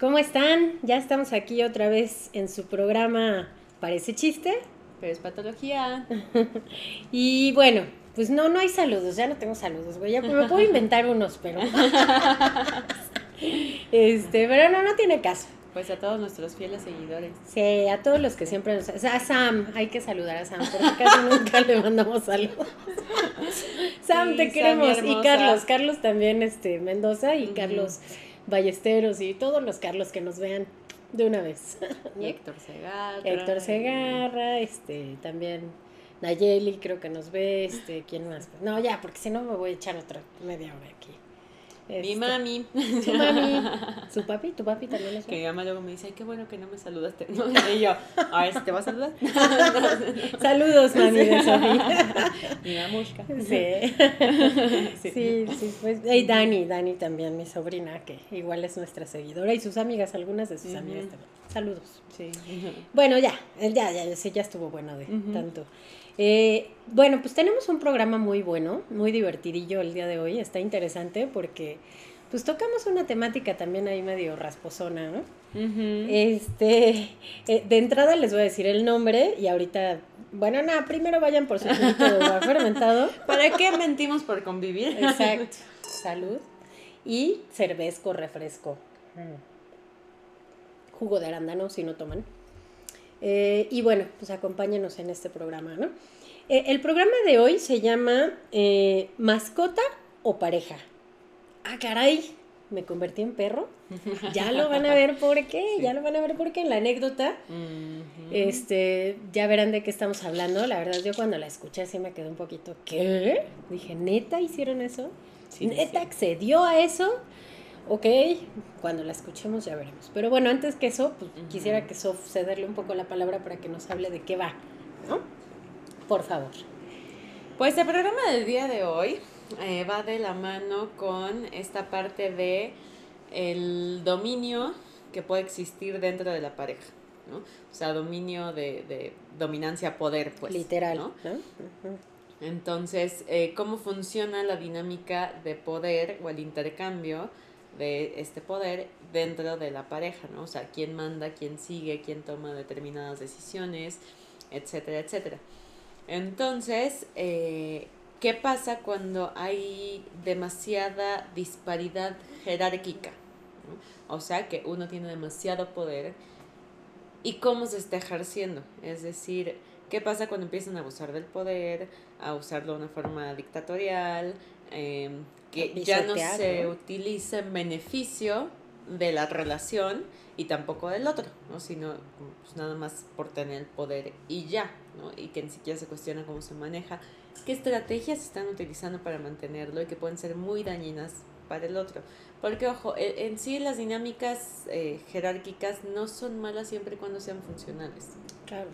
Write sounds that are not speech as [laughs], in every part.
¿Cómo están? Ya estamos aquí otra vez en su programa Parece chiste, pero es patología. [laughs] y bueno, pues no, no hay saludos, ya no tengo saludos, güey. Ya me puedo inventar unos, pero. [laughs] [laughs] este, pero no, no tiene caso. Pues a todos nuestros fieles seguidores. Sí, a todos los que siempre nos... A Sam, hay que saludar a Sam, porque casi nunca le mandamos saludos. Sam, te queremos. y Carlos, Carlos también, este, Mendoza y Carlos Ballesteros y todos los Carlos que nos vean de una vez. Y Héctor Segarra. Héctor Segarra, este, también Nayeli creo que nos ve, este, ¿quién más? No, ya, porque si no me voy a echar otra media hora aquí. Mi este, mami. Su mami. Su papi, tu papi también es. Que mi mamá luego me dice, ay, qué bueno que no me saludaste. No, y yo, a ver, ¿te vas a saludar? [laughs] Saludos, mami de Sofía. Mi mamushka. Sí. sí. Sí, pues. Y Dani, Dani también, mi sobrina, que igual es nuestra seguidora. Y sus amigas, algunas de sus amigas también. Saludos. Sí. Bueno, ya, ya, ya, ya, ya estuvo bueno de tanto. Eh, bueno, pues tenemos un programa muy bueno, muy divertidillo el día de hoy. Está interesante porque pues tocamos una temática también ahí medio rasposona, ¿no? Este, eh, de entrada les voy a decir el nombre y ahorita, bueno, nada, primero vayan por su agua [laughs] fermentado. ¿Para qué mentimos por convivir? Exacto. Salud. Y cervezco, refresco. Mm. Jugo de arándano, si no toman. Eh, y bueno, pues acompáñenos en este programa, ¿no? Eh, el programa de hoy se llama eh, Mascota o pareja. Ah, caray, me convertí en perro. [laughs] Ya lo van a ver por qué, ya lo van a ver por qué en la anécdota. Este, ya verán de qué estamos hablando. La verdad, yo cuando la escuché sí me quedé un poquito, ¿qué? Dije, ¿neta hicieron eso? ¿Neta accedió a eso? Ok, cuando la escuchemos ya veremos. Pero bueno, antes que eso, pues, quisiera que Sof cederle un poco la palabra para que nos hable de qué va, ¿no? Por favor. Pues el programa del día de hoy eh, va de la mano con esta parte de el dominio que puede existir dentro de la pareja, ¿no? O sea, dominio de, de dominancia poder, pues. Literal, ¿no? Entonces, eh, ¿cómo funciona la dinámica de poder o el intercambio de este poder dentro de la pareja, ¿no? O sea, quién manda, quién sigue, quién toma determinadas decisiones, etcétera, etcétera. Entonces, eh, ¿qué pasa cuando hay demasiada disparidad jerárquica? O sea, que uno tiene demasiado poder y cómo se está ejerciendo. Es decir, ¿qué pasa cuando empiezan a abusar del poder, a usarlo de una forma dictatorial? Eh, que ya no se utiliza en beneficio de la relación y tampoco del otro, ¿no? sino pues, nada más por tener el poder y ya, ¿no? y que ni siquiera se cuestiona cómo se maneja, qué estrategias están utilizando para mantenerlo y que pueden ser muy dañinas para el otro. Porque, ojo, e, en sí las dinámicas eh, jerárquicas no son malas siempre y cuando sean funcionales. Claro.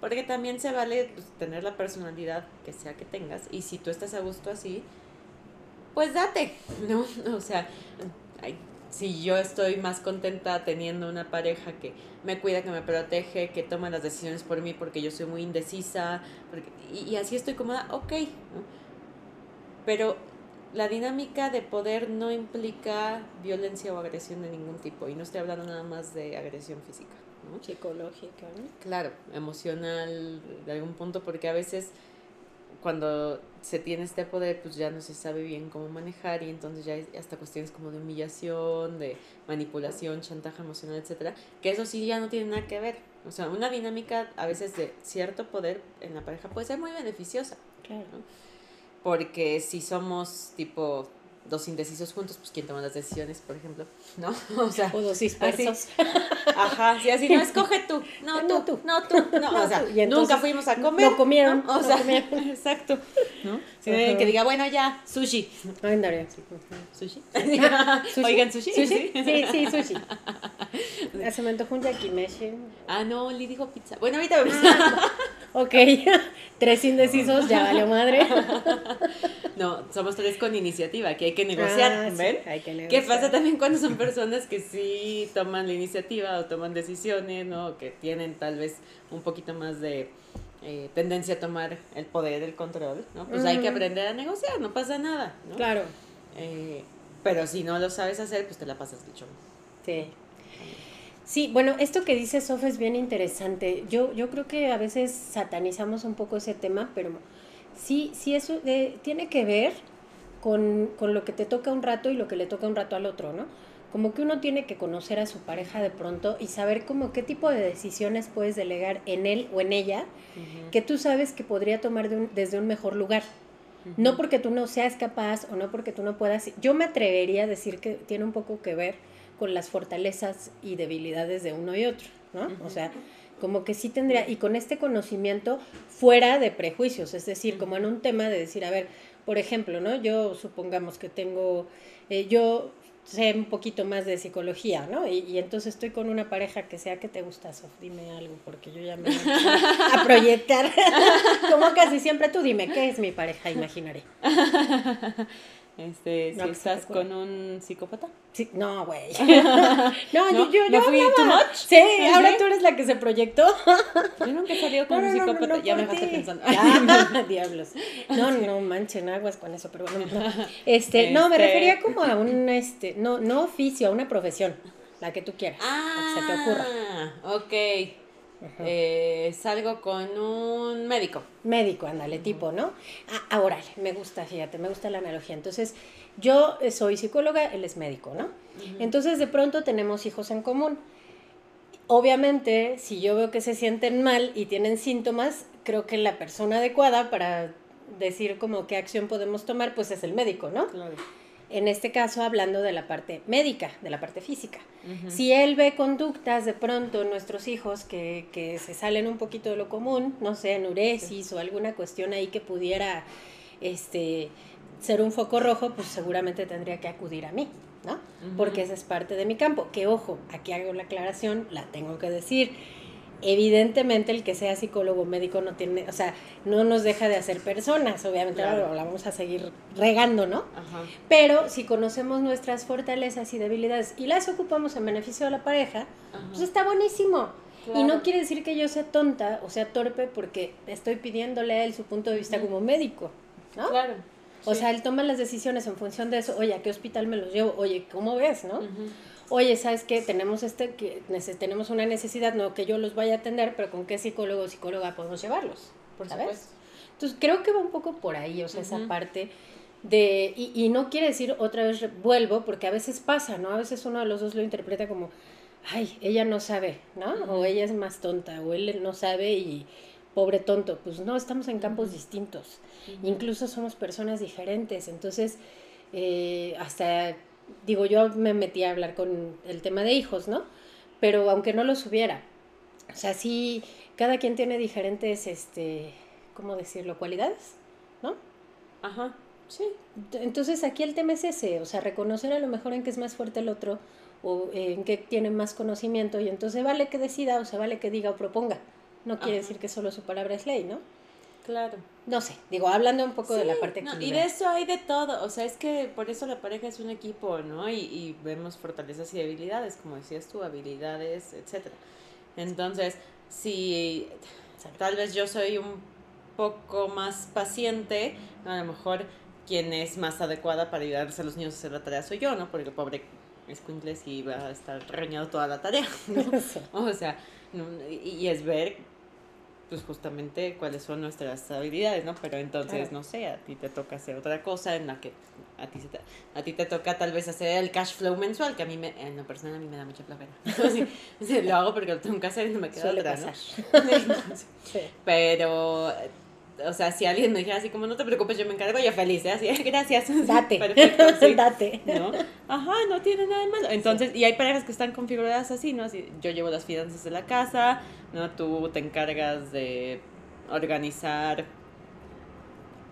Porque también se vale pues, tener la personalidad que sea que tengas y si tú estás a gusto así, pues date, [laughs] ¿no? O sea, si yo estoy más contenta teniendo una pareja que me cuida, que me protege, que toma las decisiones por mí porque yo soy muy indecisa, y, así estoy cómoda, ok, ¿no? Pero la dinámica de poder no implica violencia o agresión de ningún tipo, y no estoy hablando nada más de agresión física. ¿no? Psicológica, ¿no? Claro, emocional de algún punto, porque a veces cuando se tiene este poder, pues ya no se sabe bien cómo manejar y entonces ya hay hasta cuestiones como de humillación, de manipulación, chantaje emocional, etcétera, que eso sí ya no tiene nada que ver. O sea, una dinámica a veces de cierto poder en la pareja puede ser muy beneficiosa. Claro. Porque si somos tipo dos indecisos juntos, pues quién toma las decisiones, por ejemplo, [laughs] ¿no? [laughs] O sea, o dos dispersos. [laughs] ajá, si así no, escoge tú, no, tú, tú, no tú, no, o sea, nunca fuimos a comer. No comieron, O sea, exacto, ¿no? que diga, bueno, ya, sushi. Ay, Daria, ¿Sushi? ¿Sushi? Oigan, ¿sushi? ¿Sushi? Sí, sí, sushi. Se me antojó un yakimeshi. Ah, no, Lee dijo pizza. Bueno, ahorita vamos. Ah, ok, [laughs] tres indecisos, ya valió madre. [laughs] No, somos tres con iniciativa, que hay que negociar, Ah, sí, ¿ven? hay que ¿Qué negociar. pasa también cuando son personas que sí toman la iniciativa o toman decisiones, ¿no? Que tienen tal vez un poquito más de eh, tendencia a tomar el poder, el control, ¿no? Pues hay que aprender a negociar, no pasa nada, ¿no? Claro, Eh, pero si no lo sabes hacer, pues te la pasas chongo. sí. Sí, bueno, esto que dice Sof es bien interesante. Yo, yo creo que a veces satanizamos un poco ese tema, pero sí, sí eso eh, tiene que ver con, con lo que te toca un rato y lo que le toca un rato al otro, ¿no? Como que uno tiene que conocer a su pareja de pronto y saber como qué tipo de decisiones puedes delegar en él o en ella que tú sabes que podría tomar de un- desde un mejor lugar. No porque tú no seas capaz o no porque tú no puedas. Yo me atrevería a decir que tiene un poco que ver con las fortalezas y debilidades de uno y otro, ¿no? O sea, como que sí tendría, y con este conocimiento fuera de prejuicios, es decir, como en un tema de decir, a ver, por ejemplo, ¿no? Yo supongamos que tengo, eh, yo sé un poquito más de psicología, ¿no? Y, y entonces estoy con una pareja que sea que te gusta, Sof, dime algo, porque yo ya me voy a proyectar. [laughs] Como casi siempre tú dime, ¿qué es mi pareja imaginaria? [laughs] Este, No, si te estás con un psicópata. Sí, no, güey. No, [laughs] [laughs] ¿No? yo, yo, ¿No yo fui too much? Sí, ¿Ah, ahora tú eres la que se proyectó. Yo nunca he salido con No, un psicópata. ya me dejaste pensando. Ah, [laughs] diablos. No, no manchen aguas con eso, pero bueno. no. Este, no, me Este- refería como a un este, no, no oficio, a una profesión, la que tú quieras, Ah, la que se te ocurra. ok. Eh, salgo con un médico. Médico, ándale, tipo, ¿no? Ah, ahora, me gusta, fíjate, me gusta la analogía. Entonces, yo eh, soy psicóloga, él es médico, ¿no? Entonces, de pronto tenemos hijos en común. Obviamente, si yo veo que se sienten mal y tienen síntomas, creo que la persona adecuada para decir como qué acción podemos tomar, pues es el médico, ¿no? Claro. En este caso, hablando de la parte médica, de la parte física. Si él ve conductas de pronto en nuestros hijos que, que se salen un poquito de lo común, no sé, enuresis o alguna cuestión ahí que pudiera este, ser un foco rojo, pues seguramente tendría que acudir a mí, ¿no? Porque esa es parte de mi campo. Que ojo, aquí hago la aclaración, la tengo que decir. Evidentemente el que sea psicólogo médico no tiene, o sea, no nos deja de hacer personas, obviamente Claro. la vamos a seguir regando, ¿no? Ajá. Pero si conocemos nuestras fortalezas y debilidades y las ocupamos en beneficio de la pareja, Ajá. pues está buenísimo. Y no quiere decir que yo sea tonta o sea torpe porque estoy pidiéndole a él su punto de vista como médico, ¿no? Claro. O sí. sea, él toma las decisiones en función de eso. Oye, ¿a qué hospital me los llevo? Oye, ¿cómo ves, no? Ujú. Oye, ¿sabes qué? Tenemos este que tenemos una necesidad, no que yo los vaya a atender, pero ¿con qué psicólogo o psicóloga podemos llevarlos? Por ¿Sabes? supuesto. Entonces creo que va un poco por ahí, o sea, esa Ujú. parte de, y, y no quiere decir otra vez vuelvo, porque a veces pasa, ¿no? A veces uno de los dos lo interpreta como, ay, ella no sabe, ¿no? O Ujú. ella es más tonta, o él no sabe y pobre tonto. Pues no, estamos en campos distintos. Ujú. Incluso somos personas diferentes. Entonces, eh, hasta, digo, yo me metí a hablar con el tema de hijos, ¿no? Pero aunque no los hubiera, o sea, sí, cada quien tiene diferentes, este, ¿cómo decirlo? Cualidades, ¿no? Ajá. Sí. Entonces aquí el tema es ese, o sea, reconocer a lo mejor en qué es más fuerte el otro o eh, en qué tiene más conocimiento y entonces vale que decida o se vale que diga o proponga. No quiere decir que solo su palabra es ley, ¿no? Claro. No sé, digo, hablando un poco de la parte no, y de eso hay de todo, o sea, es que por eso la pareja es un equipo, ¿no? Y, y vemos fortalezas y debilidades, como decías tú, habilidades, etcétera. Entonces, si tal vez yo soy un poco más paciente, a lo mejor quien es más adecuada para ayudarse a los niños a hacer la tarea soy yo, ¿no? Porque el pobre escuincle sí va a estar reñado toda la tarea, [laughs] ¿no? [laughs] O sea, y es ver, pues justamente cuáles son nuestras habilidades, ¿no? Pero entonces, Claro. no sé, a ti te toca hacer otra cosa en la que a ti, se te, a ti te toca tal vez hacer el cash flow mensual, que a mí, me, en lo personal, a mí me da mucha flojera. [laughs] Sí, sí, lo hago porque lo tengo que hacer y no me queda Suele otra, pasar. [laughs] ¿no? Sí. Pero, o sea, si alguien me dijera así como, no te preocupes, yo me encargo, yo feliz, ¿eh? Así, gracias. [laughs] Date. Perfecto, sí. [laughs] Date. ¿no? Ajá, no tiene nada de malo. Entonces, y hay parejas que están configuradas así, ¿no? Así, yo llevo las finanzas de la casa, ¿no? Tú te encargas de organizar,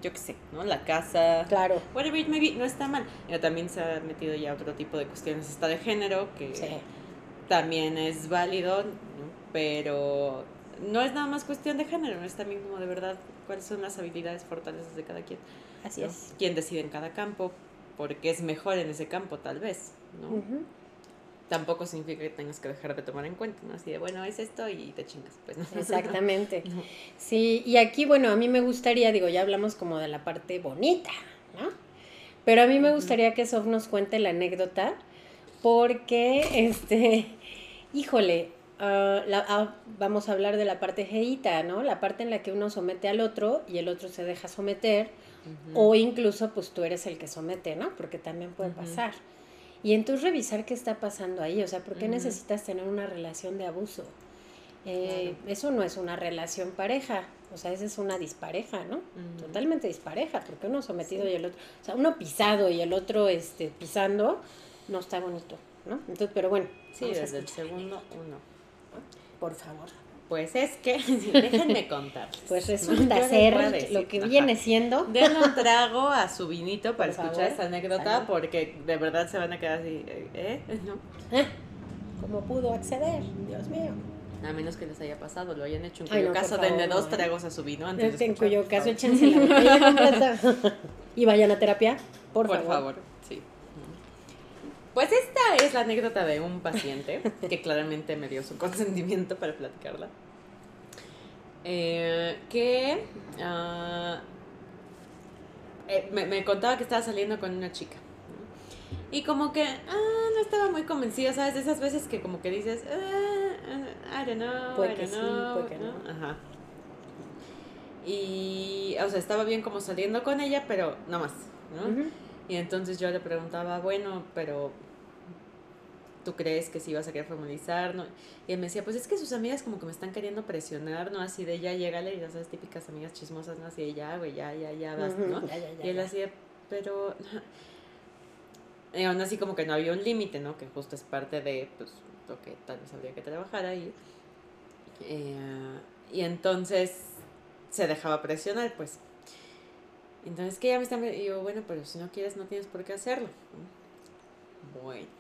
yo qué sé, ¿no? La casa. Claro. Whatever it may be, no está mal. Ya también se ha metido ya otro tipo de cuestiones, está de género, que Sí. también es válido, pero no es nada más cuestión de género, es también como de verdad cuáles son las habilidades, fortalezas de cada quien. Así es. Quién decide en cada campo, porque es mejor en ese campo tal vez, ¿no? Tampoco significa que tengas que dejar de tomar en cuenta, ¿no? Así de, bueno, es esto y te chingas, pues. ¿no? [laughs] Exactamente. [laughs] Sí, y aquí, bueno, a mí me gustaría, digo, ya hablamos como de la parte bonita, ¿no? Pero a mí me gustaría que Sof nos cuente la anécdota, porque, este, [laughs] híjole, ah, ah, vamos a hablar de la parte geita, ¿no? La parte en la que uno somete al otro y el otro se deja someter, o incluso pues tú eres el que somete, ¿no? Porque también puede pasar. Y entonces revisar qué está pasando ahí, o sea, ¿por qué necesitas tener una relación de abuso? Eh, eso no es una relación pareja, o sea, esa es una dispareja, ¿no? Totalmente dispareja, porque uno sometido y el otro, o sea, uno pisado y el otro este, pisando, no está bonito, ¿no? Entonces, pero bueno. Sí, desde el segundo uno. Por favor. Pues es que, [laughs] déjenme contar. Pues [laughs] resulta ser lo que viene siendo. Denle un trago a su vinito para escuchar esta anécdota, porque de verdad se van a quedar así, ¿eh? ¿Eh? [laughs] ¿Cómo pudo acceder? Dios mío. A menos que les haya pasado, lo hayan hecho. En cuyo caso, denle dos tragos a su vino antes En cuyo caso, échense la Y vayan a terapia, por, por favor. Pues esta es la anécdota de un paciente que claramente me dio su consentimiento para platicarla. Eh, que ah, eh, me, contaba que estaba saliendo con una chica. Y como que ah, no estaba muy convencida, ¿sabes? De esas veces que como que dices, ah, I don't know, I don't know. no. Ajá. Y, o sea, estaba bien como saliendo con ella, pero no más, ¿no? Y entonces yo le preguntaba, bueno, pero ¿tú crees que si vas a querer formalizar? ¿no? Y él me decía, pues es que sus amigas como que me están queriendo presionar, ¿no? Así de ya, llégale, y ya sabes, típicas amigas chismosas, ¿no? Así de ya, güey, ya, ya, ya, vas, ¿no? y él así pero... [laughs] Y aún así como que no había un límite, ¿no? Que justo es parte de, pues, lo que tal vez habría que trabajar ahí. Eh, y entonces se dejaba presionar, pues. Entonces, que ya me están... Y yo, bueno, pero si no quieres, no tienes por qué hacerlo. Bueno.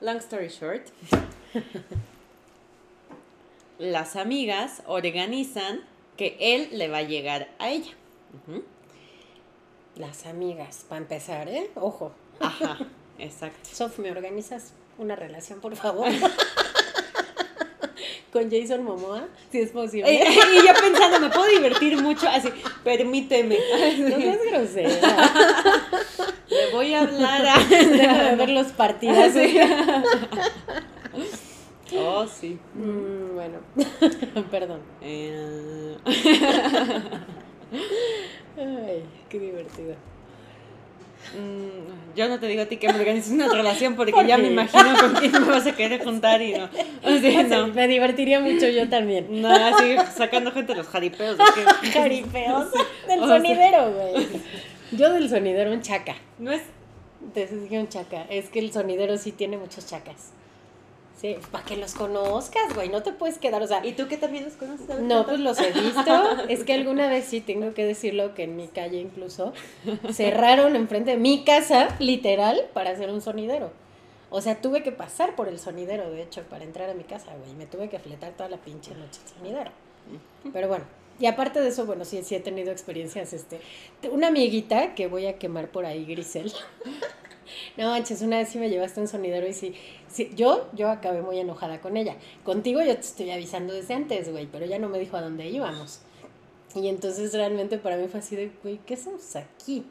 Long story short, [laughs] las amigas organizan que él le va a llegar a ella. Las amigas, para empezar, ¿eh? Ojo. Ajá, [laughs] exacto. Sof, ¿me organizas una relación, por favor? [laughs] con Jason Momoa, si es posible. Y, yo pensando, me puedo divertir mucho, así, permíteme. No seas grosera. Le voy a hablar a... [laughs] [laughs] ver los partidos. [laughs] Oh, sí. Mm, bueno, perdón. Eh... Ay, qué divertido. Mm, yo no te digo a ti que me organices una relación porque ya me imagino con quién me vas a querer juntar y no. Me divertiría mucho yo también. No, así sacando gente de los jaripeos. jaripeos del sonidero, güey. Yo del sonidero un chaca. No es. Te un chaca. Es que el sonidero sí tiene muchos chacas. Sí, para que los conozcas, güey, no te puedes quedar, o sea... ¿Y tú que también los conoces? No, pues los he visto. [laughs] es que alguna vez sí tengo que decirlo, que en mi calle incluso cerraron enfrente de mi casa, literal, para hacer un sonidero. O sea, tuve que pasar por el sonidero, de hecho, para entrar a mi casa, güey. Me tuve que fletar toda la pinche noche el sonidero. Pero bueno, y aparte de eso, bueno, sí, sí he tenido experiencias, este... Una amiguita que voy a quemar por ahí, Grisel. [laughs] No manches, una vez sí me llevaste un sonidero y sí, sí, yo, yo acabé muy enojada con ella. Contigo yo te estoy avisando desde antes, güey, pero ella no me dijo a dónde íbamos. Y entonces realmente para mí fue así de, güey, ¿qué hacemos aquí?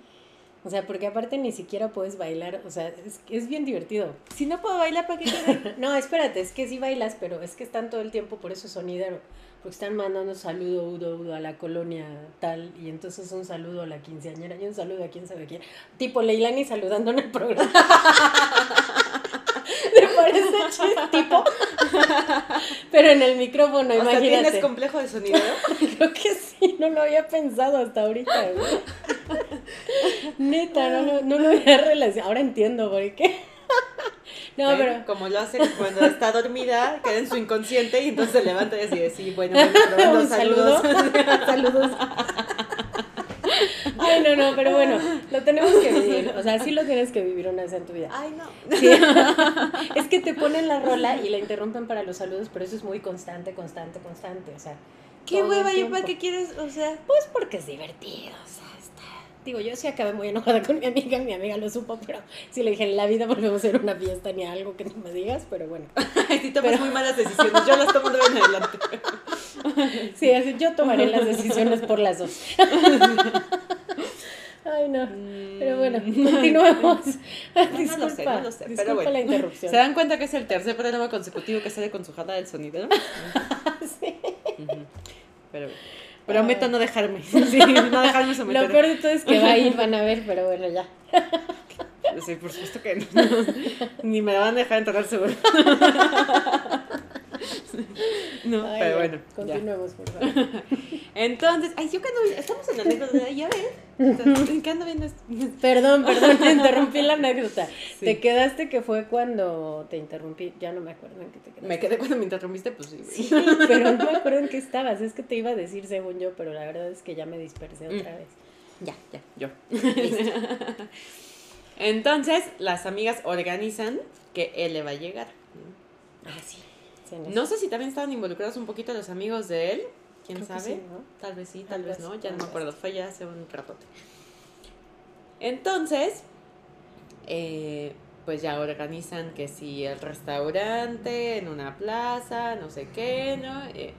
O sea, porque aparte ni siquiera puedes bailar, o sea, es, es bien divertido. Si no puedo bailar, ¿para qué [laughs] No, espérate, es que sí bailas, pero es que están todo el tiempo por eso sonidero porque están mandando saludo udo, udo a la colonia tal, y entonces un saludo a la quinceañera y un saludo a quién sabe quién. Tipo Leilani saludando en el programa. [laughs] ¿Te parece tipo? Pero en el micrófono, o imagínate. Sea, ¿Tienes complejo de sonido? [laughs] Creo que sí, no lo había pensado hasta ahorita. [laughs] Neta, no, no, no lo había relacionado. Ahora entiendo por qué. No, pero... Como lo hace cuando está dormida, queda en su inconsciente y entonces se levanta y así, sí, bueno, bueno [laughs] saludos. [laughs] saludos. [laughs] Ay, no, no, pero bueno, lo tenemos que vivir. O sea, sí lo tienes que vivir una vez en tu vida. Ay, no. Sí. Es que te ponen la rola y la interrumpen para los saludos, pero eso es muy constante, constante, constante. O sea, ¿Qué hueva y para qué quieres? O sea, Pues porque es divertido, o sea. Digo, yo sí acabé muy enojada con mi amiga, mi amiga lo supo, pero sí le dije, en la vida volvemos a hacer una fiesta ni algo que no me digas, pero bueno. [laughs] sí tomas muy malas decisiones. Yo las tomo de en adelante. [laughs] Sí, así yo tomaré las decisiones por las dos. [laughs] Ay, no. Pero bueno, continuamos. No, disculpa, no lo sé, no lo sé. disculpa Pero bueno, la interrupción. ¿se dan cuenta que es el tercer programa consecutivo que sale con su jada del sonido? Sí. Pero prometo no dejarme. [laughs] Sí, no dejarme someter. Lo peor de todo es que va a ir, van a ver, pero bueno, ya. Sí, por supuesto que no. [laughs] Ni me la van a dejar entrar seguro. [laughs] No, Ay, pero bueno. ya. Continuemos, por favor. [laughs] Entonces, ay, yo que ando, estamos en la anécdota de ya ves. [laughs] ¿Qué ando viendo esto? Perdón, perdón, te [laughs] interrumpí la anécdota. Sí. Te quedaste que fue cuando te interrumpí. Ya no me acuerdo en qué te quedaste. Me quedé cuando me interrumpiste, pues sí. pero no me acuerdo en qué estabas. Es que te iba a decir según yo, pero la verdad es que ya me dispersé otra Mm. vez. Ya, ya, yo. Entonces, las amigas organizan que él le va a llegar. Ah, sí. Sí, No sé si también estaban involucrados un poquito los amigos de él. ¿Quién Creo sabe? sí, ¿no? Tal vez sí, tal, Tal vez vez, no. Ya no me acuerdo. Fue ya hace un ratote. Entonces, eh, pues ya organizan que si el restaurante en una plaza, no sé qué, ¿no? Eh,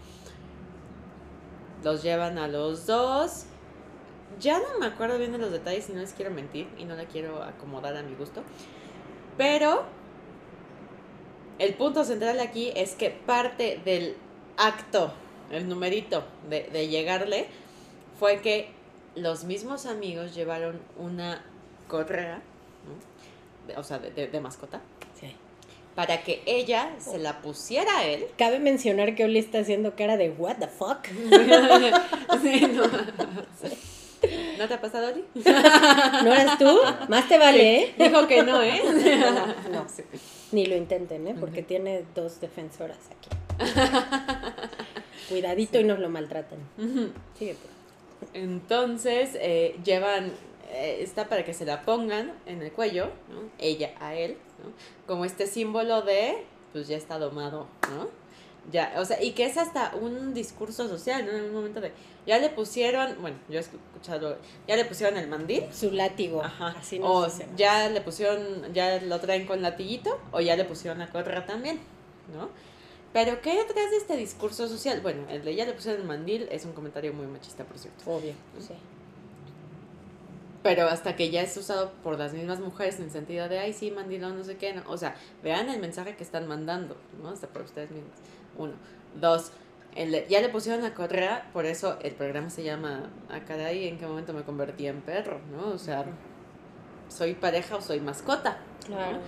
los llevan a los dos. Ya no me acuerdo bien de los detalles y no les quiero mentir y no la quiero acomodar a mi gusto. Pero el punto central aquí es que parte del acto, el numerito de, de llegarle, fue que los mismos amigos llevaron una correa, ¿no? O sea, de, de- de mascota, Sí. para que ella se la pusiera a él. Cabe mencionar que Oli está haciendo cara de what the fuck. [laughs] Sí, no. [laughs] ¿No te ha pasado, Oli? [laughs] ¿No eras tú? Más te vale, ¿eh? Dijo que no, ¿eh? [laughs] No, Sí. Ni lo intenten, ¿eh? Porque tiene dos defensoras aquí. [laughs] Cuidadito y nos lo maltratan. Ujú. Síguete. Entonces eh, llevan eh, esta para que se la pongan en el cuello, ¿no? ella a él, ¿no? como este símbolo de, pues ya está domado, ¿no? Ya, o sea, y que es hasta un discurso social, ¿no? En un momento de, ya le pusieron, bueno, yo he escuchado, ya le pusieron el mandil, Su látigo. Ajá. Así o hacemos. ya le pusieron, ya lo traen con latiguito, o ya le pusieron la correa también, ¿no? Pero ¿qué hay detrás de este discurso social? Bueno, el de ya le pusieron el mandil es un comentario muy machista, por cierto. Obvio, sí. Pero hasta que ya es usado por las mismas mujeres en el sentido de, ay, sí, mandilón, no sé qué. No. O sea, vean el mensaje que están mandando, ¿no? Hasta por ustedes mismos. Uno. Dos. El ya le pusieron la correa, por eso el programa se llama, ah, caray, ¿en qué momento me convertí en perro? ¿No? O sea, ¿soy pareja o soy mascota? ¿no? Claro.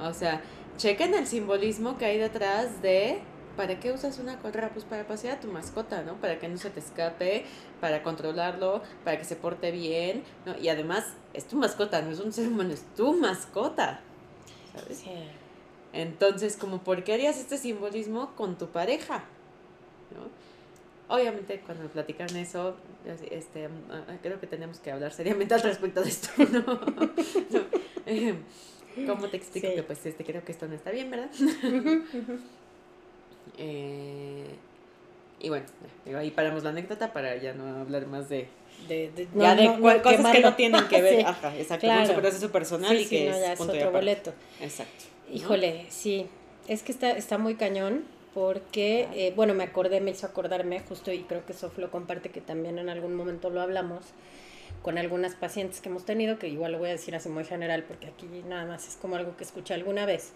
O sea, chequen el simbolismo que hay detrás de ¿para qué usas una correa? Pues para pasear a tu mascota, ¿no? Para que no se te escape, para controlarlo, para que se porte bien, ¿no? Y además, es tu mascota, no es un ser humano, es tu mascota, ¿sabes? Sí. Entonces, como, ¿por qué harías este simbolismo con tu pareja? ¿No? Obviamente, cuando me platicaron eso, yo así, este, ah, creo que tenemos que hablar seriamente al respecto de esto, [laughs] ¿no? [laughs] ¿Cómo te explico Sí. que pues este creo que esto no está bien, verdad? [laughs] Eh, y bueno, ahí paramos la anécdota para ya no hablar más de, De, de, ya de no, no, cua- cosas que no tienen que ver. Sí. Ajá, exacto, claro. su proceso personal Sí, y que es es punto y otro boleto. Exacto. Híjole, sí. Es que está, está muy cañón porque, eh, bueno, me acordé, me hizo acordarme justo y creo que Sof lo comparte que también en algún momento lo hablamos con algunas pacientes que hemos tenido, que igual lo voy a decir así muy general porque aquí nada más es como algo que escuché alguna vez.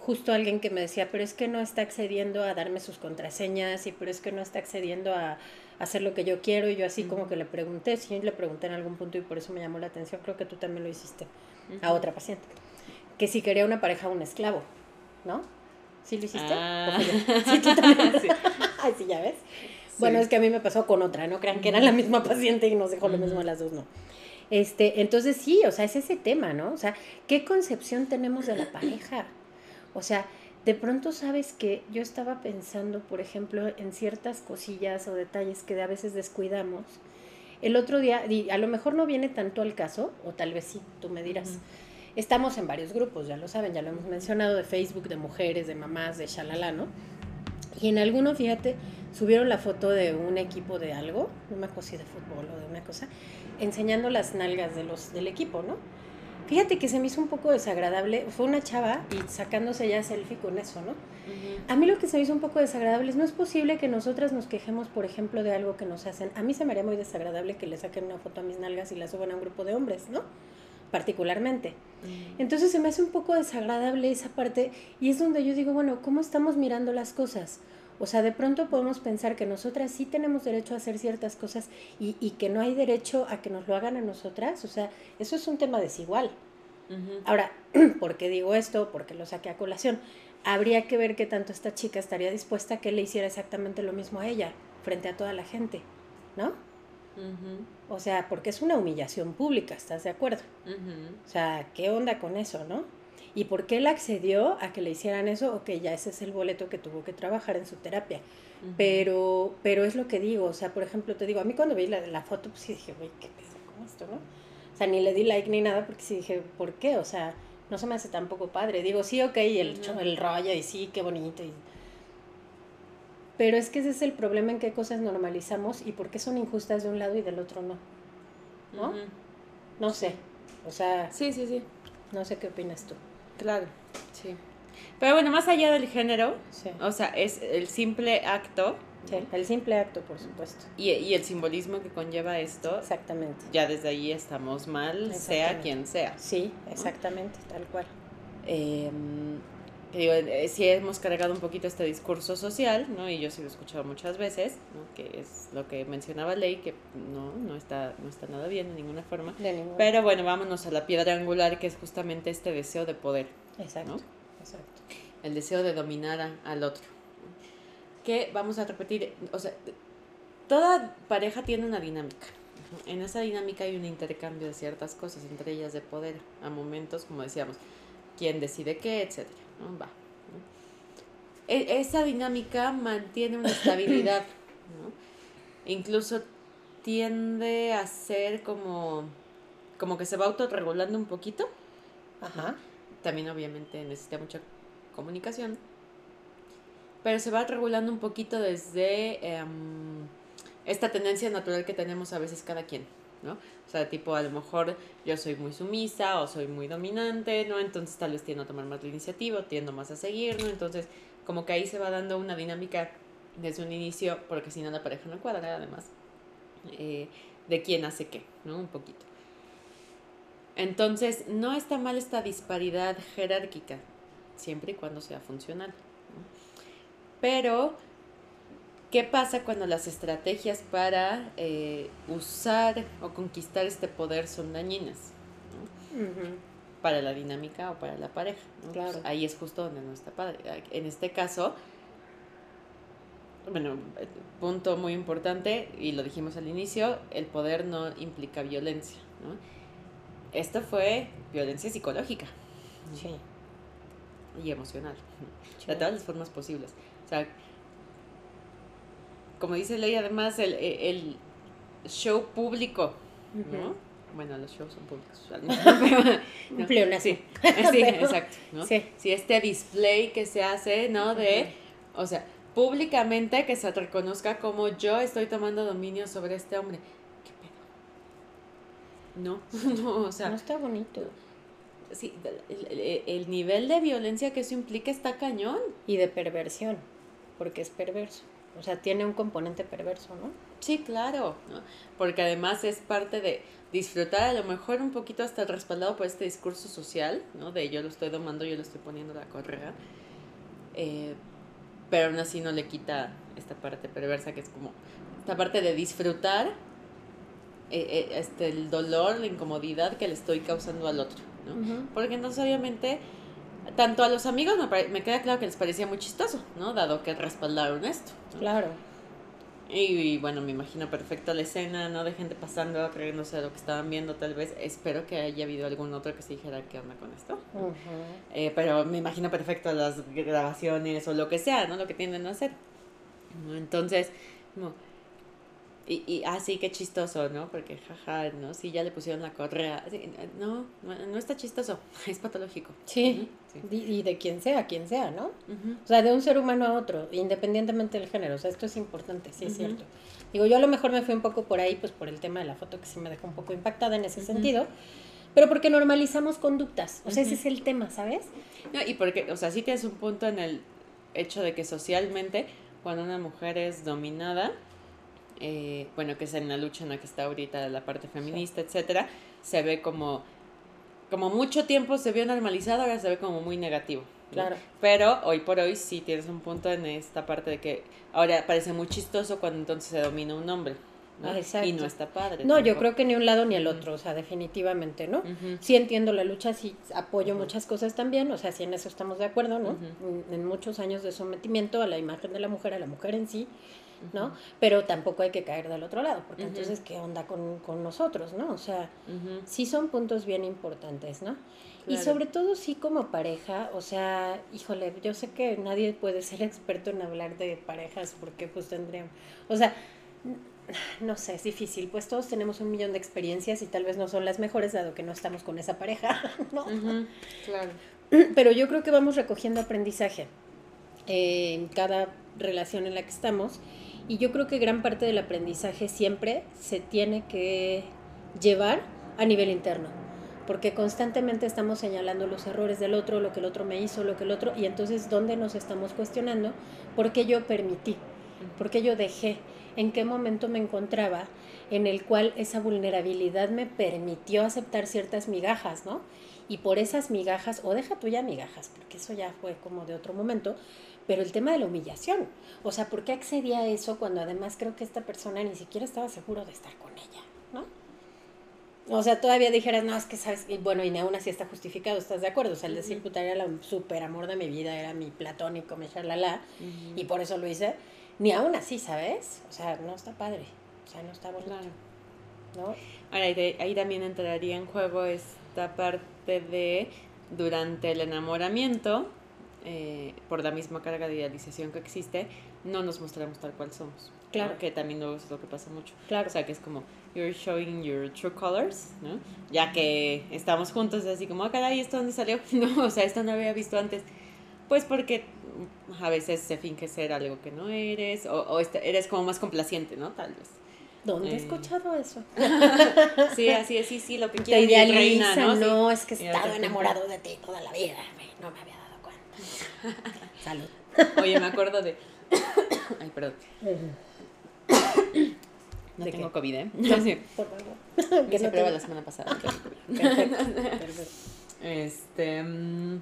Justo alguien que me decía, pero es que no está accediendo a darme sus contraseñas y pero es que no está accediendo a hacer lo que yo quiero y yo así como que le pregunté, sí le pregunté en algún punto y por eso me llamó la atención, creo que tú también lo hiciste a otra paciente, que si quería una pareja un esclavo, ¿no? ¿Sí lo hiciste? Ah. Sí, tú también. [laughs] Sí. Ay, sí, ya ves. Bueno, Sí. es que a mí me pasó con otra, no crean que era la misma paciente y nos dejó lo mismo a las dos, no. Este, entonces sí, o sea, es ese tema, ¿no? O sea, ¿qué concepción tenemos de la [clears throat] pareja? O sea, de pronto sabes que yo estaba pensando, por ejemplo, en ciertas cosillas o detalles que a veces descuidamos El otro día, y a lo mejor no viene tanto al caso, o tal vez sí, tú me dirás. Estamos en varios grupos, ya lo saben, ya lo hemos mencionado, de Facebook, de mujeres, de mamás, de shalala, ¿no? Y en alguno, fíjate, subieron la foto de un equipo de algo, no me acuerdo si de fútbol o de una cosa, enseñando las nalgas de los, del equipo, ¿no? Fíjate que se me hizo un poco desagradable, fue una chava y sacándose ya selfie con eso, ¿no? A mí lo que se me hizo un poco desagradable es, no es posible que nosotras nos quejemos, por ejemplo, de algo que nos hacen. A mí se me haría muy desagradable que le saquen una foto a mis nalgas y la suban a un grupo de hombres, ¿no? Particularmente. Entonces se me hace un poco desagradable esa parte y es donde yo digo, bueno, ¿cómo estamos mirando las cosas? O sea, de pronto podemos pensar que nosotras sí tenemos derecho a hacer ciertas cosas y, y que no hay derecho a que nos lo hagan a nosotras. O sea, eso es un tema desigual. Ahora, [clears throat] ¿por qué digo esto? Porque lo saqué a colación. Habría que ver qué tanto esta chica estaría dispuesta a que le hiciera exactamente lo mismo a ella, frente a toda la gente, ¿no? O sea, porque es una humillación pública, ¿estás de acuerdo? O sea, ¿qué onda con eso, no? ¿Y por qué él accedió a que le hicieran eso? Ok, ya ese es el boleto que tuvo que trabajar en su terapia. pero, pero es lo que digo, o sea, por ejemplo, te digo, a mí cuando vi la, la foto, pues sí dije, güey, ¿qué pasa con esto, no? O sea, ni le di like ni nada porque sí dije, ¿por qué? O sea, no se me hace tampoco padre. Digo, sí, ok, el, el rollo y sí, qué bonito y pero es que ese es el problema en qué cosas normalizamos y por qué son injustas de un lado y del otro no. ¿No? No sé. O sea. Sí, sí, sí. No sé qué opinas tú. Claro, sí. Pero bueno, más allá del género, o sea, es el simple acto. Sí, el simple acto, por supuesto. Y, y el simbolismo que conlleva esto. Exactamente. Ya desde ahí estamos mal, sea quien sea. Sí, exactamente, tal cual. Eh, que digo, eh, sí hemos cargado un poquito este discurso social, ¿no? Y yo sí lo he escuchado muchas veces, ¿no? Que es lo que mencionaba Ley, que no, no está, no está nada bien de ninguna forma. Pero bueno, vámonos a la piedra angular, que es justamente este deseo de poder. Exacto, exacto. El deseo de dominar al otro. Que vamos a repetir, o sea, toda pareja tiene una dinámica. En esa dinámica hay un intercambio de ciertas cosas, entre ellas de poder, a momentos, como decíamos, quién decide qué, etcétera. Va. E, esa dinámica mantiene una estabilidad, [coughs] Incluso tiende a ser como, como que se va autorregulando un poquito. Ajá. También obviamente necesita mucha comunicación. Pero se va regulando un poquito desde em, esta tendencia natural que tenemos a veces cada quien. ¿No? O sea, tipo, a lo mejor yo soy muy sumisa o soy muy dominante, ¿no? Entonces tal vez tiendo a tomar más la iniciativa, tiendo más a seguir, ¿no? Entonces, como que ahí se va dando una dinámica desde un inicio, porque si no la pareja no cuadra, además, eh, de quién hace qué, ¿no? Un poquito. Entonces, no está mal esta disparidad jerárquica, siempre y cuando sea funcional. Pero ¿Qué pasa cuando las estrategias para eh, usar o conquistar este poder son dañinas? Para la dinámica o para la pareja. Claro. ahí es justo donde no está padre. En este caso, bueno, punto muy importante, y lo dijimos al inicio, el poder no implica violencia. ¿no? Esto fue violencia psicológica. Sí. Y emocional. De todas las formas posibles. O sea, como dice Ley, además el, el show público, ¿no? Bueno, los shows son públicos. [laughs] Un pleonasmo. Sí, [laughs] exacto. ¿no? Sí. sí. este display que se hace, ¿no? De, o sea, públicamente que se reconozca como yo estoy tomando dominio sobre este hombre. ¿Qué pedo? No, [laughs] no, o sea. No está bonito. Sí, el, el nivel de violencia que eso implica está cañón. Y de perversión, porque es perverso. O sea, tiene un componente perverso, ¿no? Sí, claro, ¿no? porque además es parte de disfrutar a lo mejor un poquito hasta respaldado por este discurso social, ¿no? De yo lo estoy domando, yo lo estoy poniendo la correa, eh, pero aún así no le quita esta parte perversa que es como esta parte de disfrutar eh, eh, este, el dolor, la incomodidad que le estoy causando al otro, ¿no? Porque entonces obviamente tanto a los amigos me, me, queda claro que les parecía muy chistoso, ¿no? Dado que respaldaron esto. Claro. Y, bueno, me imagino perfecto la escena, ¿no? De gente pasando, creyéndose lo que estaban viendo, tal vez. Espero que haya habido algún otro que se dijera qué onda con esto. Eh, pero me imagino perfecto las grabaciones o lo que sea, ¿no? Lo que tienden a hacer. Entonces, Y, y ah, sí, qué chistoso, ¿no? Porque, jaja, ¿no? Sí, ya le pusieron la correa. no, no está chistoso, [laughs] es patológico. Sí, Y, de quien sea, quien sea, ¿no? O sea, de un ser humano a otro, independientemente del género. O sea, esto es importante, sí es cierto. Digo, yo a lo mejor me fui un poco por ahí, pues por el tema de la foto que sí me dejó un poco impactada en ese sentido, pero porque normalizamos conductas. O sea, ese es el tema, ¿sabes? No, y porque, o sea, sí tienes un punto en el hecho de que socialmente, cuando una mujer es dominada, eh, bueno, que es en la lucha en la que está ahorita la parte feminista, etcétera, se ve como, como mucho tiempo se vio normalizado, ahora se ve como muy negativo. Claro. Pero hoy por hoy sí tienes un punto en esta parte de que ahora parece muy chistoso cuando entonces se domina un hombre. ¿No? Y no está padre. No, yo creo que ni un lado ni el otro, o sea, definitivamente, ¿no? Sí entiendo la lucha, sí apoyo muchas cosas también, o sea, sí en eso estamos de acuerdo, ¿no? en, muchos años de sometimiento a la imagen de la mujer, a la mujer en sí, ¿no? Pero tampoco hay que caer del otro lado, porque entonces, ¿qué onda con, con, nosotros, no? O sea, sí son puntos bien importantes, ¿no? Y sobre todo sí como pareja, o sea, híjole, yo sé que nadie puede ser [laughs] experto en hablar de parejas porque pues tendríamos, o sea, no sé, es difícil, pues todos tenemos un millón de experiencias y tal vez no son las mejores dado que no estamos con esa pareja, [laughs] ¿no? claro. [clears throat] Pero yo creo que vamos recogiendo aprendizaje en cada relación en la que estamos y yo creo que gran parte del aprendizaje siempre se tiene que llevar a nivel interno, porque constantemente estamos señalando los errores del otro, lo que el otro me hizo, lo que el otro, y entonces ¿dónde nos estamos cuestionando? ¿Por qué yo permití? ¿Por qué yo dejé? ¿En qué momento me encontraba en el cual esa vulnerabilidad me permitió aceptar ciertas migajas, ¿no? Y por esas migajas, o deja tú ya migajas, porque eso ya fue como de otro momento, pero el tema de la humillación. O sea, ¿por qué accedía a eso cuando además creo que esta persona ni siquiera estaba seguro de estar con ella, ¿no? O sea, todavía dijeras, no, es que sabes, y bueno, y aún así está justificado, ¿estás de acuerdo? O sea, el decir, puta, era el súper amor de mi vida, era mi platónico, mi charlalá, y por eso lo hice, ni aún así, ¿sabes? O sea, no está padre, o sea, no está bonito, ¿no? Ahora, ahí, ahí también entraría en juego esta parte de, durante el enamoramiento, eh, por la misma carga de idealización que existe, no nos mostramos tal cual somos. Claro. Que también es lo que pasa mucho. Claro. O sea, que es como, you're showing your true colors, ¿no? Ya que estamos juntos, así como, ah, caray, ¿esto dónde salió? [laughs] No, o sea, esto no había visto antes. Pues porque a veces se finge ser algo que no eres, o, o este, eres como más complaciente, ¿no? Tal vez. ¿Dónde he eh. escuchado eso? [laughs] sí, así es, sí, sí, lo que idealiza, ¿no? No, es que he estado enamorado de ti toda la vida, no me había [laughs] Salud. Oye, me acuerdo de. [coughs] Ay, perdón. No tengo COVID, ¿eh? [laughs] No, sí. Por favor. Que se prueba la semana pasada. Este. Mm,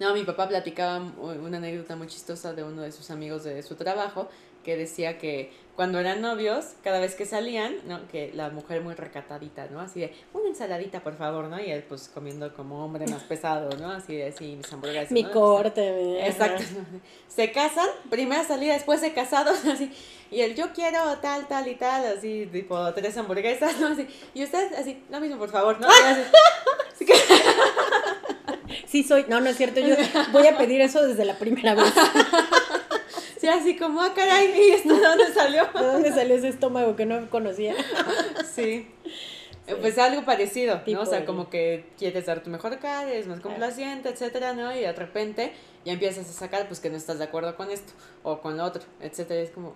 no, mi papá platicaba una anécdota muy chistosa de uno de sus amigos de su trabajo que decía que cuando eran novios, cada vez que salían, ¿no? Que la mujer muy recatadita, ¿no? Así de, una ensaladita, por favor, ¿no? Y él, pues, comiendo como hombre más pesado, ¿no? Así de, así, mis hamburguesas. Mi corte. Exacto. [laughs] Se casan, primera salida, después de casados, [laughs] así. Y él, yo quiero tal, tal y tal, así, tipo, tres hamburguesas, ¿no? Así. Y usted, así, lo mismo, por favor, ¿no? Así, sí soy, no, no es cierto, yo voy a pedir eso desde la primera vez. [laughs] Sí, así como, ah, caray, ¿y esto de dónde salió? [laughs] ¿De dónde salió ese estómago que no conocía? [laughs] sí. Pues algo parecido, ¿no? O sea, como que quieres dar tu mejor cara, eres más complaciente, etcétera, ¿no? Y de repente ya empiezas a sacar, pues que no estás de acuerdo con esto o con lo otro, etcétera. Es como,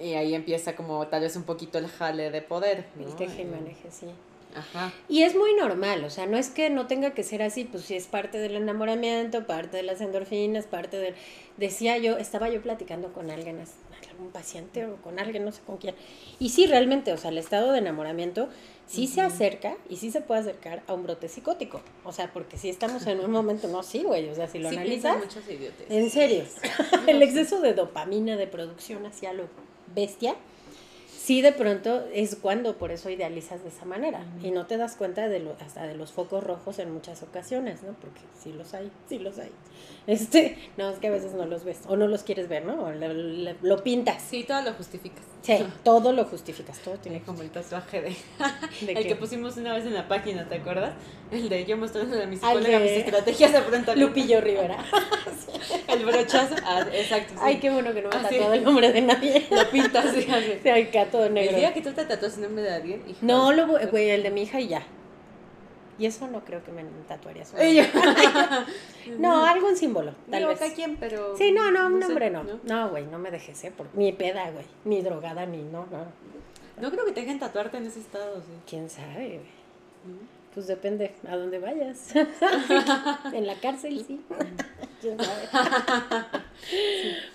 y ahí empieza como tal vez un poquito el jale de poder. ¿no? El teje maneje, sí. Ajá. Y es muy normal, o sea, no es que no tenga que ser así, pues sí es parte del enamoramiento, parte de las endorfinas, parte del... Decía yo, estaba yo platicando con alguien, algún paciente o con alguien, no sé con quién, y sí, realmente, o sea, el estado de enamoramiento sí se acerca y sí se puede acercar a un brote psicótico, o sea, porque si estamos en un momento, no, sí, güey, o sea, si lo analizas... En serio, [laughs] el exceso de dopamina, de producción hacia lo bestia, sí de pronto es cuando por eso idealizas de esa manera y no te das cuenta de lo, hasta de los focos rojos en muchas ocasiones, ¿no? Porque sí los hay, sí los hay. [laughs] Este, no, es que a veces no los ves o no los quieres ver, ¿no? O lo, pintas. Sí, todo lo justificas. Sí, todo lo justificas, todo tiene como el tatuaje de, [laughs] el que pusimos una vez en la página, ¿te acuerdas? El de yo mostrando a mi psicóloga mis estrategias de pronto. Lupillo Rivera. [laughs] el brochazo, ah, exacto. Ay, qué bueno que no me ha tatuado el nombre de nadie. [laughs] Lo pintas, sí, así. Sí, todo El negro. día que tú te tatúas el nombre de alguien, hijo. No, lo güey, el de mi hija y ya. Y eso no creo que me tatuaría. solo. Ella. [laughs] No, algún símbolo, tal Digo, vez. cada quien, pero. Sí, no, no, un sé, nombre no. No, güey, no me dejes, ¿eh? Por- Ni peda, güey. Ni drogada, ni no, no. No creo que te dejen tatuarte en ese estado, sí. ¿Quién sabe, güey? ¿No? Pues depende a dónde vayas. [laughs] en la cárcel, sí. [laughs] ¿Quién sabe?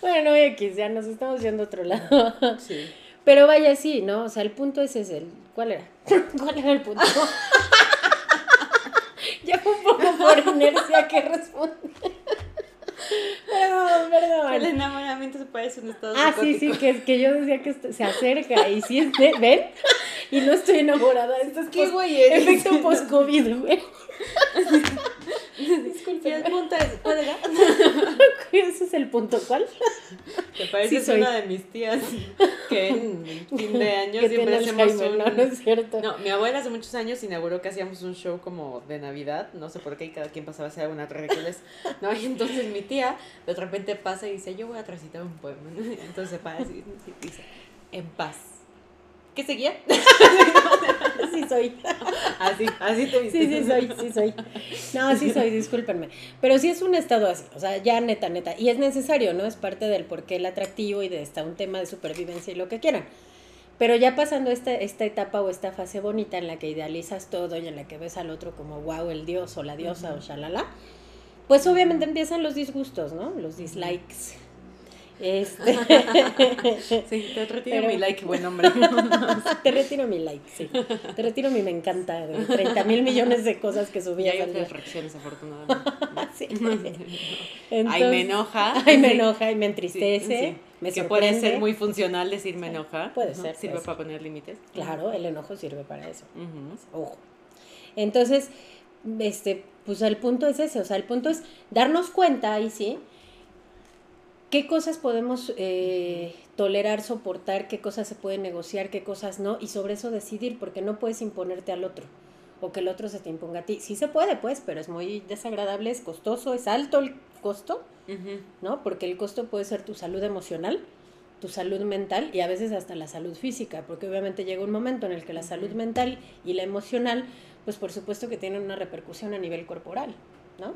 Bueno, X, ya nos estamos yendo a otro lado. Sí. Pero vaya, sí, ¿no? O sea, el punto es ese. el- ¿Cuál era? ¿Cuál era el punto? ya fue un poco por inercia que respondí. perdón, El perdón. enamoramiento se parece un estado Ah, sí, sí, que, que yo decía que se acerca y sí, es de- ¿ven? Y no estoy enamorada. Esto es ¿Qué güey eres? efecto post-COVID, güey. [laughs] El Disculpen. punto es, ¿cuál era? Ese es el punto. ¿Cuál? [laughs] Te pareces Sí una de mis tías que en [laughs] fin de año siempre hacemos un... No, no es cierto. No, mi abuela hace muchos años inauguró que hacíamos un show como de Navidad, no sé por qué, y cada quien pasaba a hacer alguna ridiculez. No, y entonces mi tía de repente pasa y dice, yo voy a recitar un poema. Entonces se para así y dice, en paz. ¿Qué seguía? [laughs] Sí soy. [laughs] Así, así te viste. Sí, sí soy, sí soy. No, sí soy, discúlpenme. Pero sí es un estado así, o sea, ya neta, neta. Y es necesario, ¿no? Es parte del por qué el atractivo y de esta un tema de supervivencia y lo que quieran. Pero ya pasando esta, esta etapa o esta fase bonita en la que idealizas todo y en la que ves al otro como wow, el dios o la diosa o shalala, pues obviamente empiezan los disgustos, ¿no? Los dislikes. Este. [laughs] Sí, te retiro Pero- mi like, buen hombre. [laughs] te retiro mi like, sí. Te retiro mi me encanta de 30 mil millones de cosas que Y subías hay otras reacciones, afortunadamente. [laughs] Sí. Ay, me Entonces- enoja. Ay, me enoja y me entristece. sí. Me que puede ser muy funcional decir me enoja. puede ser, Sirve para poner límites. Claro, el enojo sirve para eso. Ojo. Entonces, este, pues el punto es ese, o sea, el punto es darnos cuenta, ahí sí, qué cosas podemos eh, tolerar, soportar, qué cosas se pueden negociar, qué cosas no, y sobre eso decidir, porque no puedes imponerte al otro, o que el otro se te imponga a ti. Sí se puede, pues, pero es muy desagradable, es costoso, es alto el costo. ¿no? Porque el costo puede ser tu salud emocional, tu salud mental y a veces hasta la salud física, porque obviamente llega un momento en el que la salud mental y la emocional, pues por supuesto que tienen una repercusión a nivel corporal, ¿no?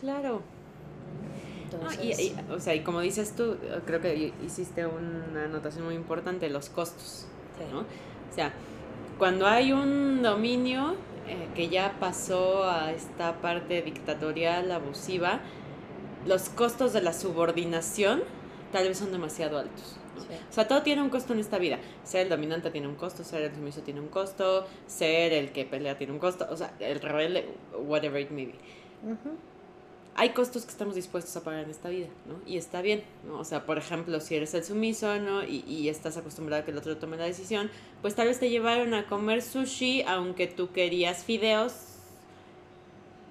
Claro. No, Entonces, y, y, o sea, y como dices tú, creo que hiciste una anotación muy importante, los costos, sí. ¿no? O sea, cuando hay un dominio eh, que ya pasó a esta parte dictatorial, abusiva, los costos de la subordinación tal vez son demasiado altos. ¿no? Sí. O sea, todo tiene un costo en esta vida. Ser el dominante tiene un costo, ser el sumiso tiene un costo, ser el que pelea tiene un costo, o sea, el rebelde, whatever it may be. Ujú. Hay costos que estamos dispuestos a pagar en esta vida, ¿no? Y está bien, ¿no? O sea, por ejemplo, si eres el sumiso, ¿no? Y, y estás acostumbrado a que el otro tome la decisión, pues tal vez te llevaron a comer sushi, aunque tú querías fideos,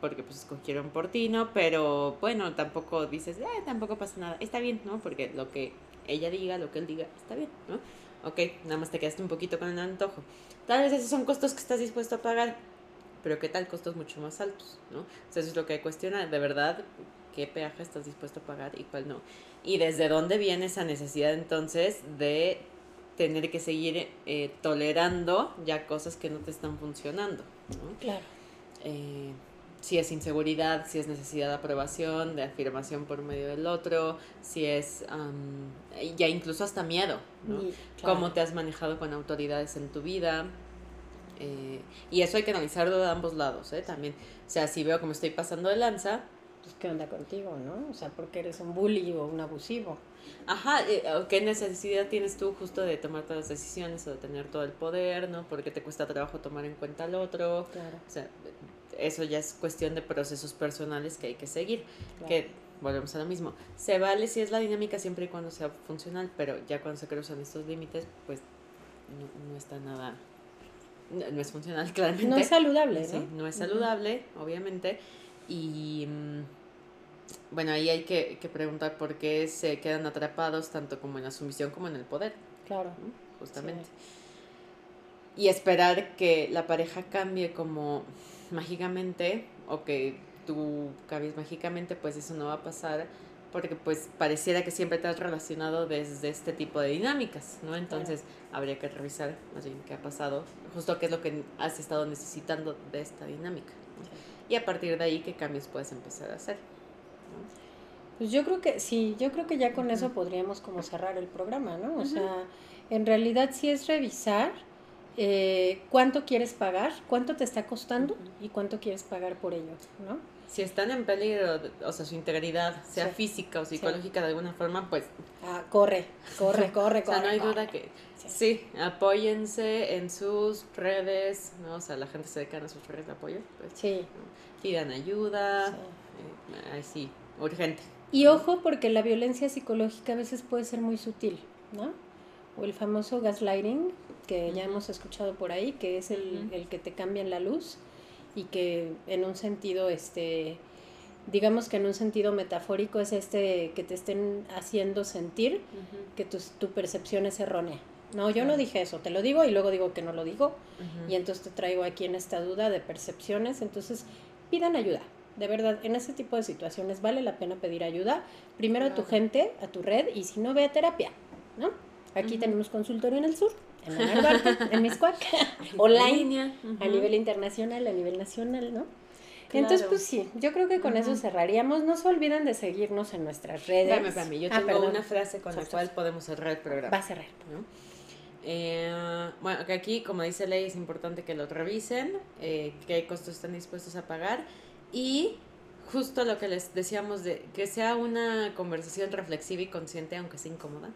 porque pues escogieron por ti, ¿no? Pero bueno, tampoco dices, eh, tampoco pasa nada. Está bien, ¿no? Porque lo que ella diga, lo que él diga, está bien, ¿no? Ok, nada más te quedaste un poquito con el antojo. Tal vez esos son costos que estás dispuesto a pagar, pero ¿qué tal costos mucho más altos, ¿no? O sea, eso es lo que cuestiona, de verdad, qué peaje estás dispuesto a pagar y cuál no. Y desde dónde viene esa necesidad entonces de tener que seguir eh, tolerando ya cosas que no te están funcionando, ¿no? Claro. eh, si es inseguridad, si es necesidad de aprobación, de afirmación por medio del otro, si es am, ya incluso hasta miedo, ¿no? Y- claro. Cómo te has manejado con autoridades en tu vida. Eh, y eso hay que analizarlo de ambos lados, ¿eh? También, o sea, si veo que me estoy pasando de lanza, Pues, ¿qué onda contigo, no? O sea, porque eres un bully o un abusivo. Ajá, eh, ¿qué necesidad tienes tú justo de tomar todas las decisiones o de tener todo el poder, ¿no? Porque te cuesta trabajo tomar en cuenta al otro. Claro. O sea, eso ya es cuestión de procesos personales que hay que seguir. claro. Que volvemos a lo mismo. Se vale si es la dinámica siempre y cuando sea funcional, pero ya cuando se cruzan estos límites, pues no, no está nada. No, no es funcional, claramente. [laughs] No es saludable, Sí, ¿no? no es saludable, obviamente. Y mm, bueno, ahí hay que, que preguntar por qué se quedan atrapados tanto como en la sumisión como en el poder, Claro. ¿no? justamente. Y esperar que la pareja cambie como mágicamente o que tú cambies mágicamente, pues eso no va a pasar porque pues pareciera que siempre te has relacionado desde este tipo de dinámicas, ¿no? Entonces habría que revisar más bien qué ha pasado, justo qué es lo que has estado necesitando de esta dinámica. Y a partir de ahí, qué cambios puedes empezar a hacer. Pues yo creo que sí, yo creo que ya con eso podríamos como cerrar el programa, ¿no? O sea, en realidad sí es revisar eh, cuánto quieres pagar, cuánto te está costando y cuánto quieres pagar por ello, ¿no? Si están en peligro, o sea, su integridad, sea física o psicológica de alguna forma, pues... Ah, corre, corre, corre, [laughs] corre. o sea, no hay duda que... Sí. apóyense en sus redes, ¿no? O sea, la gente se decana a sus redes de apoyo. Pues, sí. Pidan ayuda. Eh, sí, urgente. Y ojo, porque la violencia psicológica a veces puede ser muy sutil, ¿no? O el famoso gaslighting, que ya hemos escuchado por ahí, que es el, el que te cambia la luz y que en un sentido, este, digamos que en un sentido metafórico es este que te estén haciendo sentir que tu, tu, percepción es errónea. No, yo no dije eso, te lo digo y luego digo que no lo digo y entonces te traigo aquí en esta duda de percepciones, entonces pidan ayuda. De verdad, en ese tipo de situaciones vale la pena pedir ayuda, primero a tu gente, a tu red y si no, ve a terapia, ¿no? Aquí tenemos consultorio en el sur, [laughs] en la en Miscuac, online, a nivel internacional, a nivel nacional, ¿no? Entonces, pues sí, yo creo que con eso cerraríamos. No se olviden de seguirnos en nuestras redes. Yo ah, tengo una frase con la cual podemos cerrar el programa. Va a cerrar. Eh, bueno, que aquí, como dice Ley, es importante que lo revisen, eh, qué costos están dispuestos a pagar y justo lo que les decíamos de que sea una conversación reflexiva y consciente, aunque sea incómoda.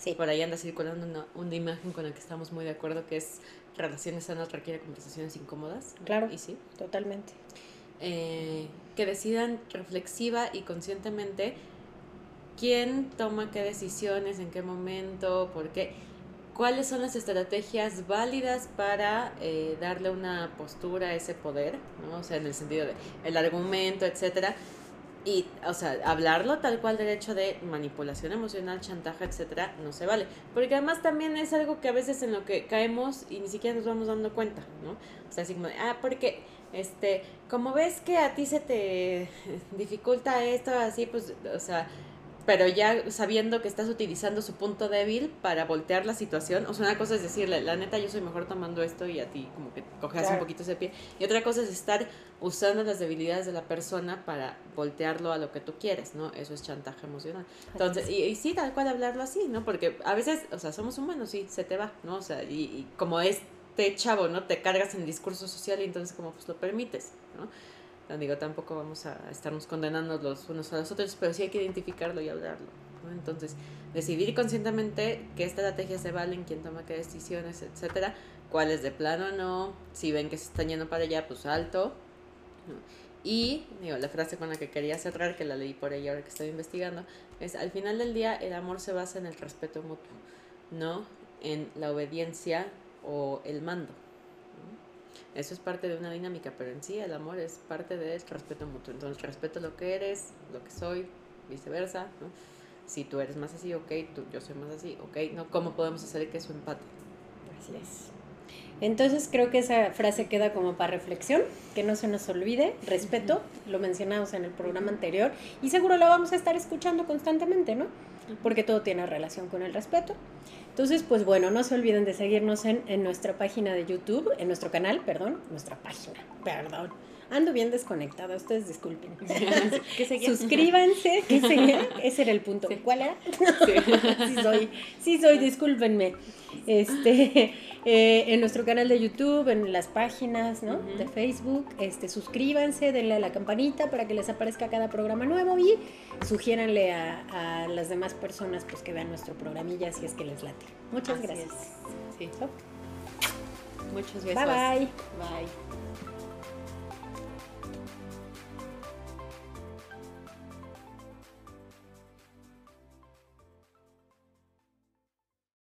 Sí. Por ahí anda circulando una, una imagen con la que estamos muy de acuerdo, que es relaciones sanas requiere conversaciones incómodas. Claro. Y sí. Totalmente. Eh, que decidan reflexiva y conscientemente quién toma qué decisiones, en qué momento, por qué, cuáles son las estrategias válidas para eh, darle una postura a ese poder, ¿no? O sea, en el sentido de el argumento, etcétera, y, o sea, hablarlo tal cual derecho de manipulación emocional, chantaje, etcétera, no se vale. Porque además también es algo que a veces en lo que caemos y ni siquiera nos vamos dando cuenta, ¿no? O sea, así como, ah, porque, este, como ves que a ti se te [laughs] dificulta esto, así, pues, o sea, pero ya sabiendo que estás utilizando su punto débil para voltear la situación, o sea, una cosa es decirle, la neta yo soy mejor tomando esto y a ti como que coges un poquito ese pie, y otra cosa es estar usando las debilidades de la persona para voltearlo a lo que tú quieres, ¿no? Eso es chantaje emocional. Entonces, y, sí, tal cual hablarlo así, ¿no? Porque a veces, o sea, somos humanos, sí, se te va, ¿no? O sea, y, y como este chavo, ¿no? Te cargas en el discurso social y entonces como pues lo permites, ¿no? Digo, tampoco vamos a estarnos condenando los unos a los otros, pero sí hay que identificarlo y hablarlo. Entonces, decidir conscientemente qué estrategias se valen, quién toma qué decisiones, etcétera, cuáles de plano no, si ven que se están yendo para allá, pues alto. Y digo, la frase con la que quería cerrar, que la leí por ahí ahora que estoy investigando, es al final del día el amor se basa en el respeto mutuo, no en la obediencia o el mando. Eso es parte de una dinámica, pero en sí el amor es parte del respeto mutuo. Entonces respeto lo que eres, lo que soy, viceversa, ¿no? Si tú eres más así, ok, tú, yo soy más así, ok, ¿no? ¿Cómo podemos hacer que eso empate? Así es. Entonces creo que esa frase queda como para reflexión, que no se nos olvide, respeto, lo mencionamos en el programa anterior y seguro lo vamos a estar escuchando constantemente, ¿no? Porque todo tiene relación con el respeto. Entonces, pues bueno, no se olviden de seguirnos en, nuestra página de YouTube, en nuestro canal, perdón, nuestra página, perdón. Ando bien desconectada, ustedes disculpen. [laughs] Suscríbanse, ¿qué seguía? Ese era el punto. ¿Cuál era? [laughs] Sí. soy, sí soy, discúlpenme. Este, eh, en nuestro canal de YouTube, en las páginas ¿no? de Facebook, este, suscríbanse, denle a la campanita para que les aparezca cada programa nuevo y sugiéranle a, a las demás personas pues, que vean nuestro programilla si es que les late. Muchas gracias. Sí. Muchas gracias. Bye bye. Bye.